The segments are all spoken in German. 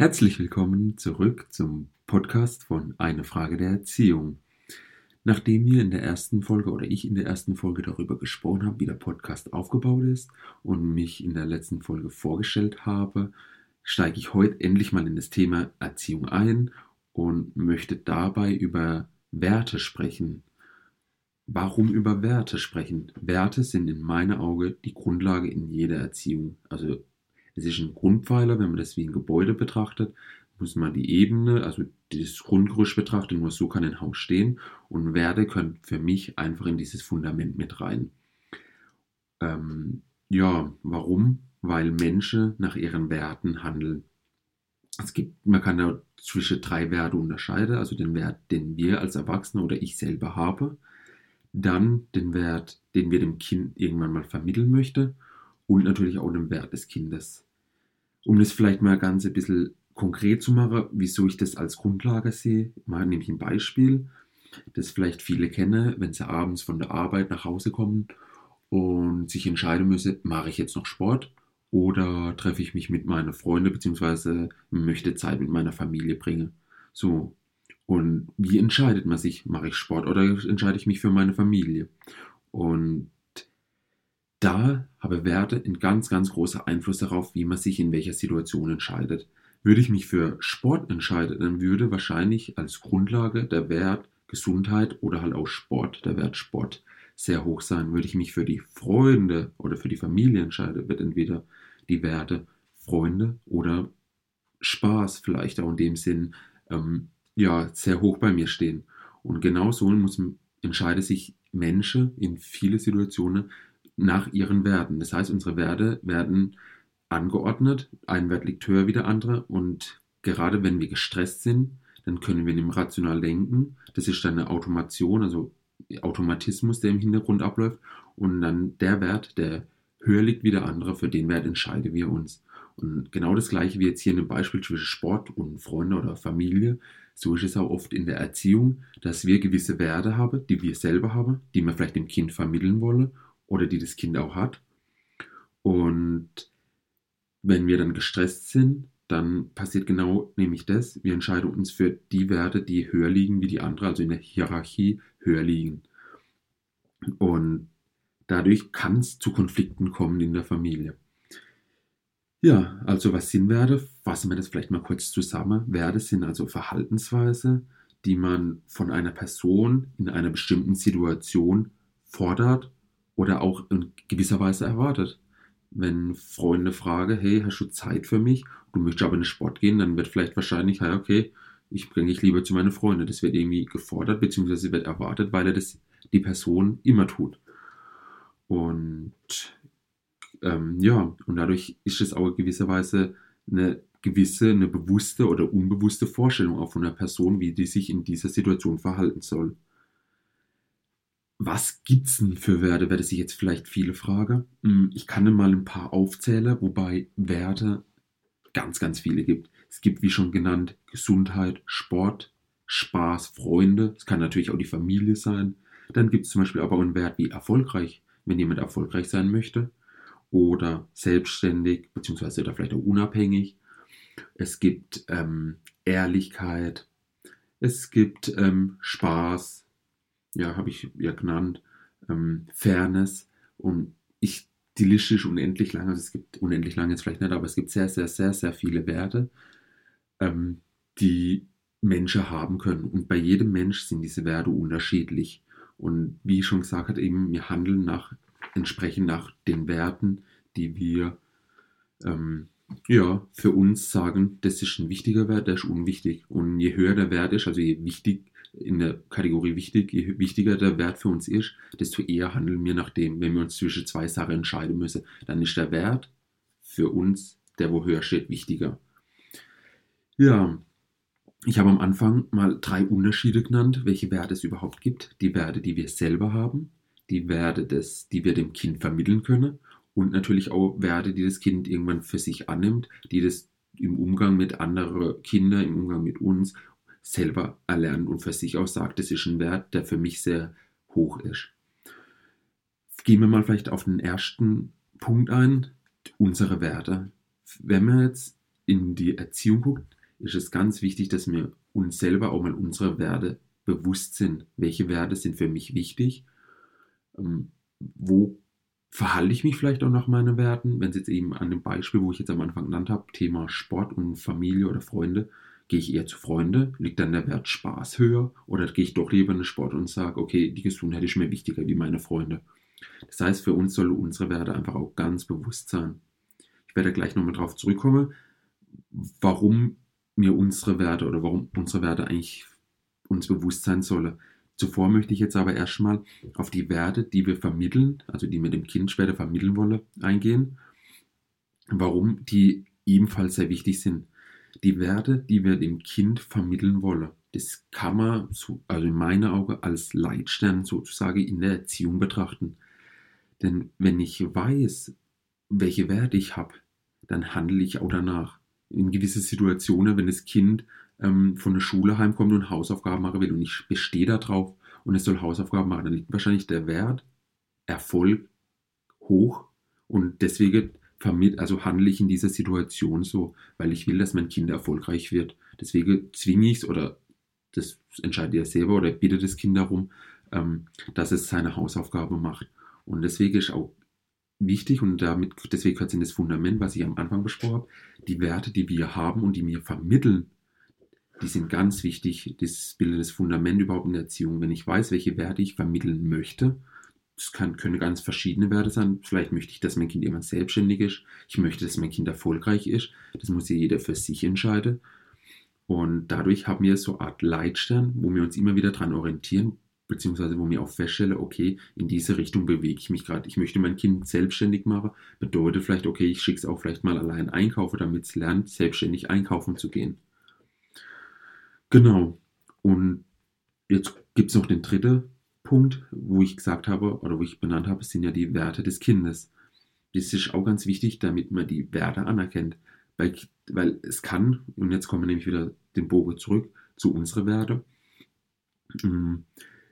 Herzlich willkommen zurück zum Podcast von Eine Frage der Erziehung. Nachdem wir in der ersten Folge oder ich in der ersten Folge darüber gesprochen habe, wie der Podcast aufgebaut ist und mich in der letzten Folge vorgestellt habe, steige ich heute endlich mal in das Thema Erziehung ein und möchte dabei über Werte sprechen. Warum über Werte sprechen? Werte sind in meinen Augen die Grundlage in jeder Erziehung. Also es ist ein Grundpfeiler, wenn man das wie ein Gebäude betrachtet, muss man die Ebene, also das Grundgerüst betrachten, nur so kann ein Haus stehen und Werte können für mich einfach in dieses Fundament mit rein. Ähm, ja, warum? Weil Menschen nach ihren Werten handeln. Es gibt, man kann da zwischen drei Werte unterscheiden, also den Wert, den wir als Erwachsene oder ich selber habe, dann den Wert, den wir dem Kind irgendwann mal vermitteln möchte und natürlich auch den Wert des Kindes. Um das vielleicht mal ganz ein bisschen konkret zu machen, wieso ich das als Grundlage sehe, mal nehme ich ein Beispiel, das vielleicht viele kennen, wenn sie abends von der Arbeit nach Hause kommen und sich entscheiden müssen, mache ich jetzt noch Sport oder treffe ich mich mit meinen Freunden bzw. möchte Zeit mit meiner Familie bringen. So. Und wie entscheidet man sich? Mache ich Sport oder entscheide ich mich für meine Familie? Und da habe Werte einen ganz, ganz großen Einfluss darauf, wie man sich in welcher Situation entscheidet. Würde ich mich für Sport entscheiden, dann würde wahrscheinlich als Grundlage der Wert Gesundheit oder halt auch Sport, der Wert Sport, sehr hoch sein. Würde ich mich für die Freunde oder für die Familie entscheiden, wird entweder die Werte Freunde oder Spaß vielleicht auch in dem Sinn ähm, ja sehr hoch bei mir stehen. Und genau so muss entscheiden sich Menschen in viele Situationen nach ihren Werten. Das heißt, unsere Werte werden angeordnet. Ein Wert liegt höher wie der andere. Und gerade wenn wir gestresst sind, dann können wir nicht rational denken. Das ist dann eine Automation, also Automatismus, der im Hintergrund abläuft. Und dann der Wert, der höher liegt wie der andere, für den Wert entscheiden wir uns. Und genau das gleiche wie jetzt hier in dem Beispiel zwischen Sport und Freunde oder Familie. So ist es auch oft in der Erziehung, dass wir gewisse Werte haben, die wir selber haben, die wir vielleicht dem Kind vermitteln wollen oder die das Kind auch hat. Und wenn wir dann gestresst sind, dann passiert genau nämlich das. Wir entscheiden uns für die Werte, die höher liegen wie die anderen, also in der Hierarchie höher liegen. Und dadurch kann es zu Konflikten kommen in der Familie. Ja, also was sind Werte? Fassen wir das vielleicht mal kurz zusammen. Werte sind also Verhaltensweise, die man von einer Person in einer bestimmten Situation fordert oder auch in gewisser Weise erwartet. Wenn Freunde fragen, hey, hast du Zeit für mich? Du möchtest aber in den Sport gehen, dann wird vielleicht wahrscheinlich, hey, okay, ich bringe dich lieber zu meinen Freunden. Das wird irgendwie gefordert, beziehungsweise wird erwartet, weil er das die Person immer tut. Und ähm, ja, und dadurch ist es auch gewisserweise eine gewisse, eine bewusste oder unbewusste Vorstellung auch von einer Person, wie die sich in dieser Situation verhalten soll was gibt's denn für Werte, werde sich jetzt vielleicht viele fragen. Hm, ich kann mal ein paar aufzählen, wobei Werte ganz, ganz viele gibt. Es gibt, wie schon genannt, Gesundheit, Sport, Spaß, Freunde. Es kann natürlich auch die Familie sein. Dann gibt es zum Beispiel aber auch einen Wert wie erfolgreich, wenn jemand erfolgreich sein möchte. Oder selbstständig, beziehungsweise oder vielleicht auch unabhängig. Es gibt ähm, Ehrlichkeit. Es gibt ähm, Spaß, ja, habe ich ja genannt, ähm, Fairness und ich, die Liste ist unendlich lang, also es gibt unendlich lang jetzt vielleicht nicht, aber es gibt sehr, sehr, sehr, sehr viele Werte, ähm, die Menschen haben können. Und bei jedem Mensch sind diese Werte unterschiedlich. Und wie ich schon gesagt habe, eben, wir handeln nach, entsprechend nach den Werten, die wir ähm, ja, für uns sagen, das ist ein wichtiger Wert, der ist unwichtig. Und je höher der Wert ist, also je wichtig, in der Kategorie wichtig, je wichtiger der Wert für uns ist, desto eher handeln wir nach dem. Wenn wir uns zwischen zwei Sachen entscheiden müssen, dann ist der Wert für uns, der wo höher steht, wichtiger. Ja, ich habe am Anfang mal drei Unterschiede genannt, welche Werte es überhaupt gibt. Die Werte, die wir selber haben, die Werte, des, die wir dem Kind vermitteln können und natürlich auch Werte, die das Kind irgendwann für sich annimmt, die das im Umgang mit anderen Kindern, im Umgang mit uns selber erlernen und für sich auch sagt, das ist ein Wert, der für mich sehr hoch ist. Gehen wir mal vielleicht auf den ersten Punkt ein, unsere Werte. Wenn wir jetzt in die Erziehung guckt, ist es ganz wichtig, dass wir uns selber auch mal unsere Werte bewusst sind. Welche Werte sind für mich wichtig? Ähm, wo verhalte ich mich vielleicht auch nach meinen Werten? Wenn es jetzt eben an dem Beispiel, wo ich jetzt am Anfang genannt habe, Thema Sport und Familie oder Freunde, gehe ich eher zu Freunde? Liegt dann der Wert Spaß höher? Oder gehe ich doch lieber in den Sport und sage, okay, die Gesundheit ist mir wichtiger wie meine Freunde? Das heißt, für uns sollen unsere Werte einfach auch ganz bewusst sein. Ich werde gleich nochmal darauf zurückkommen, warum mir unsere Werte oder warum unsere Werte eigentlich uns bewusst sein sollen. Zuvor möchte ich jetzt aber erstmal auf die Werte, die wir vermitteln, also die wir dem Kind später vermitteln wollen, eingehen. Warum die ebenfalls sehr wichtig sind. Die Werte, die wir dem Kind vermitteln wollen, das kann man, also in meinen Augen, als Leitstern sozusagen in der Erziehung betrachten. Denn wenn ich weiß, welche Werte ich habe, dann handle ich auch danach. In gewisse Situationen, wenn das Kind ähm, von der Schule heimkommt und Hausaufgaben machen will und ich bestehe darauf und es soll Hausaufgaben machen, dann liegt wahrscheinlich der Wert Erfolg hoch und deswegen also handle ich in dieser Situation so, weil ich will, dass mein Kind erfolgreich wird. Deswegen zwinge ich es oder das entscheidet er selber oder bittet das Kind darum, ähm, dass es seine Hausaufgabe macht. Und deswegen ist auch wichtig und damit, deswegen gehört es in das Fundament, was ich am Anfang besprochen habe, die Werte, die wir haben und die wir vermitteln, die sind ganz wichtig. Das bildet das Fundament überhaupt in der Erziehung. Wenn ich weiß, welche Werte ich vermitteln möchte, das kann, können ganz verschiedene Werte sein. Vielleicht möchte ich, dass mein Kind irgendwann selbstständig ist. Ich möchte, dass mein Kind erfolgreich ist. Das muss ja jeder für sich entscheiden. Und dadurch haben wir so eine Art Leitstern, wo wir uns immer wieder daran orientieren, beziehungsweise wo wir auch feststellen, okay, in diese Richtung bewege ich mich gerade. Ich möchte mein Kind selbstständig machen. Bedeutet vielleicht, okay, ich schicke es auch vielleicht mal allein einkaufen, damit es lernt, selbstständig einkaufen zu gehen. Genau. Und jetzt gibt es noch den dritten Punkt, wo ich gesagt habe oder wo ich benannt habe, sind ja die Werte des Kindes. Das ist auch ganz wichtig, damit man die Werte anerkennt. Weil, weil es kann, und jetzt kommen wir nämlich wieder den Bogen zurück zu unseren Werten, mm,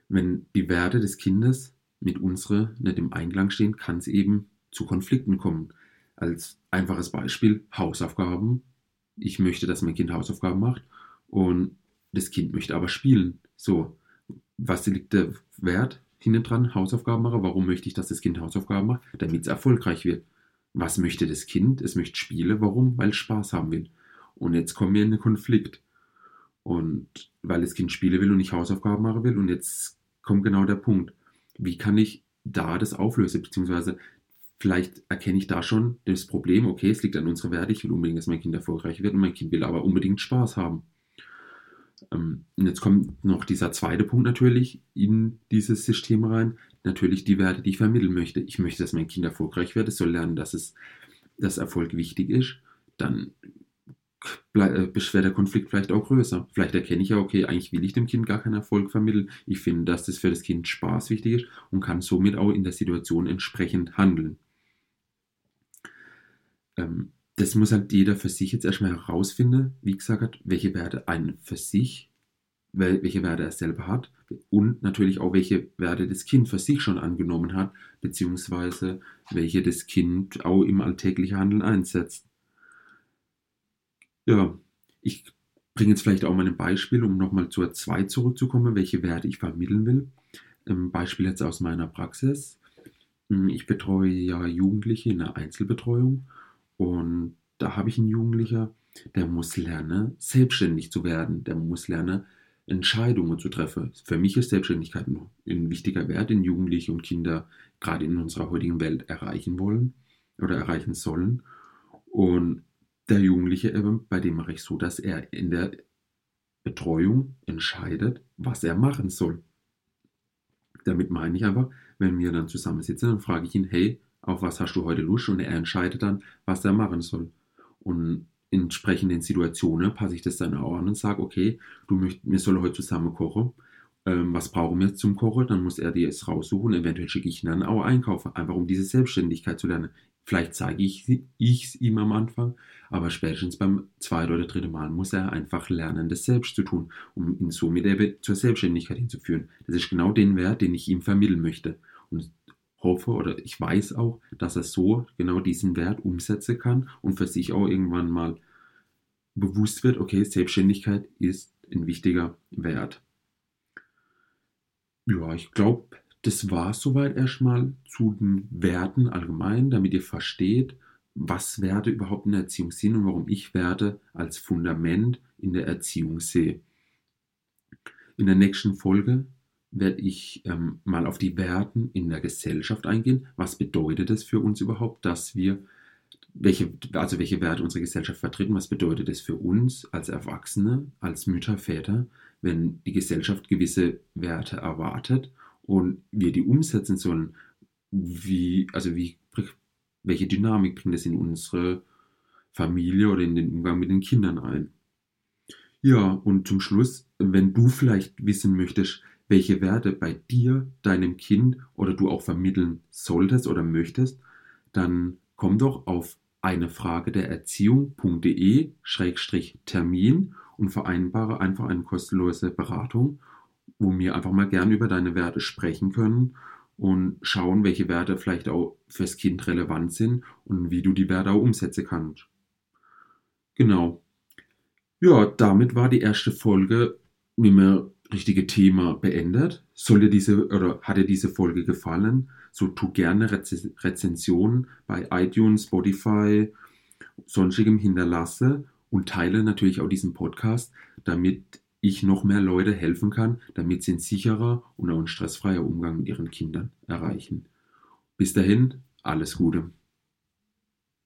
wenn die Werte des Kindes mit unseren nicht im Einklang stehen, kann es eben zu Konflikten kommen. Als einfaches Beispiel Hausaufgaben. Ich möchte, dass mein Kind Hausaufgaben macht und das Kind möchte aber spielen. So, was liegt der Wert hinten dran? Hausaufgaben machen. Warum möchte ich, dass das Kind Hausaufgaben macht? Damit es erfolgreich wird. Was möchte das Kind? Es möchte spielen. Warum? Weil es Spaß haben will. Und jetzt kommen wir in einen Konflikt. Und weil das Kind spielen will und nicht Hausaufgaben machen will. Und jetzt kommt genau der Punkt. Wie kann ich da das auflösen? Beziehungsweise vielleicht erkenne ich da schon das Problem, okay, es liegt an unserer Werte, ich will unbedingt, dass mein Kind erfolgreich wird und mein Kind will aber unbedingt Spaß haben. Ähm, und jetzt kommt noch dieser zweite Punkt natürlich in dieses System rein. Natürlich die Werte, die ich vermitteln möchte. Ich möchte, dass mein Kind erfolgreich wird. Es soll lernen, dass es dass Erfolg wichtig ist. Dann äh, wird der Konflikt vielleicht auch größer. Vielleicht erkenne ich ja, okay, eigentlich will ich dem Kind gar keinen Erfolg vermitteln. Ich finde, dass das für das Kind Spaß wichtig ist und kann somit auch in der Situation entsprechend handeln. Ähm, das muss halt jeder für sich jetzt erstmal herausfinden, wie gesagt, welche Werte einen für sich, welche Werte er selber hat und natürlich auch welche Werte das Kind für sich schon angenommen hat, beziehungsweise welche das Kind auch im alltäglichen Handeln einsetzt. Ja, ich bringe jetzt vielleicht auch mal ein Beispiel, um nochmal zur 2 zurückzukommen, welche Werte ich vermitteln will. Ein Beispiel jetzt aus meiner Praxis. Ich betreue ja Jugendliche in der Einzelbetreuung und da habe ich einen Jugendlicher, der muss lernen, selbstständig zu werden. Der muss lernen, Entscheidungen zu treffen. Für mich ist Selbstständigkeit ein wichtiger Wert, den Jugendliche und Kinder gerade in unserer heutigen Welt erreichen wollen oder erreichen sollen. Und der Jugendliche, bei dem mache ich so, dass er in der Betreuung entscheidet, was er machen soll. Damit meine ich einfach, wenn wir dann zusammensitzen, dann frage ich ihn, hey, auf was hast du heute Lust und er entscheidet dann, was er machen soll. Und in entsprechenden Situationen passe ich das dann auch an und sage, okay, du möchtest, wir sollen heute zusammen kochen. Ähm, was brauchen wir zum Kochen? Dann muss er dir es raussuchen. Eventuell schicke ich ihn dann auch einkaufen, einfach um diese Selbstständigkeit zu lernen. Vielleicht zeige ich es ihm am Anfang, aber spätestens beim zweiten oder dritten Mal muss er einfach lernen, das selbst zu tun, um ihn somit zur Selbstständigkeit hinzuführen. Das ist genau den Wert, den ich ihm vermitteln möchte. Und hoffe oder ich weiß auch, dass er so genau diesen Wert umsetzen kann und für sich auch irgendwann mal bewusst wird, okay, Selbstständigkeit ist ein wichtiger Wert. Ja, ich glaube, das war soweit erstmal zu den Werten allgemein, damit ihr versteht, was Werte überhaupt in der Erziehung sind und warum ich Werte als Fundament in der Erziehung sehe. In der nächsten Folge werde ich ähm, mal auf die Werten in der Gesellschaft eingehen. Was bedeutet es für uns überhaupt, dass wir welche, also welche Werte unsere Gesellschaft vertreten, was bedeutet es für uns als Erwachsene, als Mütter, Väter, wenn die Gesellschaft gewisse Werte erwartet und wir die umsetzen sollen, wie, also wie, welche Dynamik bringt es in unsere Familie oder in den Umgang mit den Kindern ein. Ja, und zum Schluss, wenn du vielleicht wissen möchtest, welche Werte bei dir, deinem Kind oder du auch vermitteln solltest oder möchtest, dann komm doch auf eine Frage der Erziehung.de-termin und vereinbare einfach eine kostenlose Beratung, wo wir einfach mal gern über deine Werte sprechen können und schauen, welche Werte vielleicht auch fürs Kind relevant sind und wie du die Werte auch umsetzen kannst. Genau. Ja, damit war die erste Folge mit dem richtige Thema beendet. Soll dir diese oder hat dir diese Folge gefallen? So tu gerne Rez Rezensionen bei iTunes, Spotify, sonstigem hinterlasse und teile natürlich auch diesen Podcast, damit ich noch mehr Leute helfen kann, damit sie ein sicherer und auch ein stressfreier Umgang mit ihren Kindern erreichen. Bis dahin, alles Gute.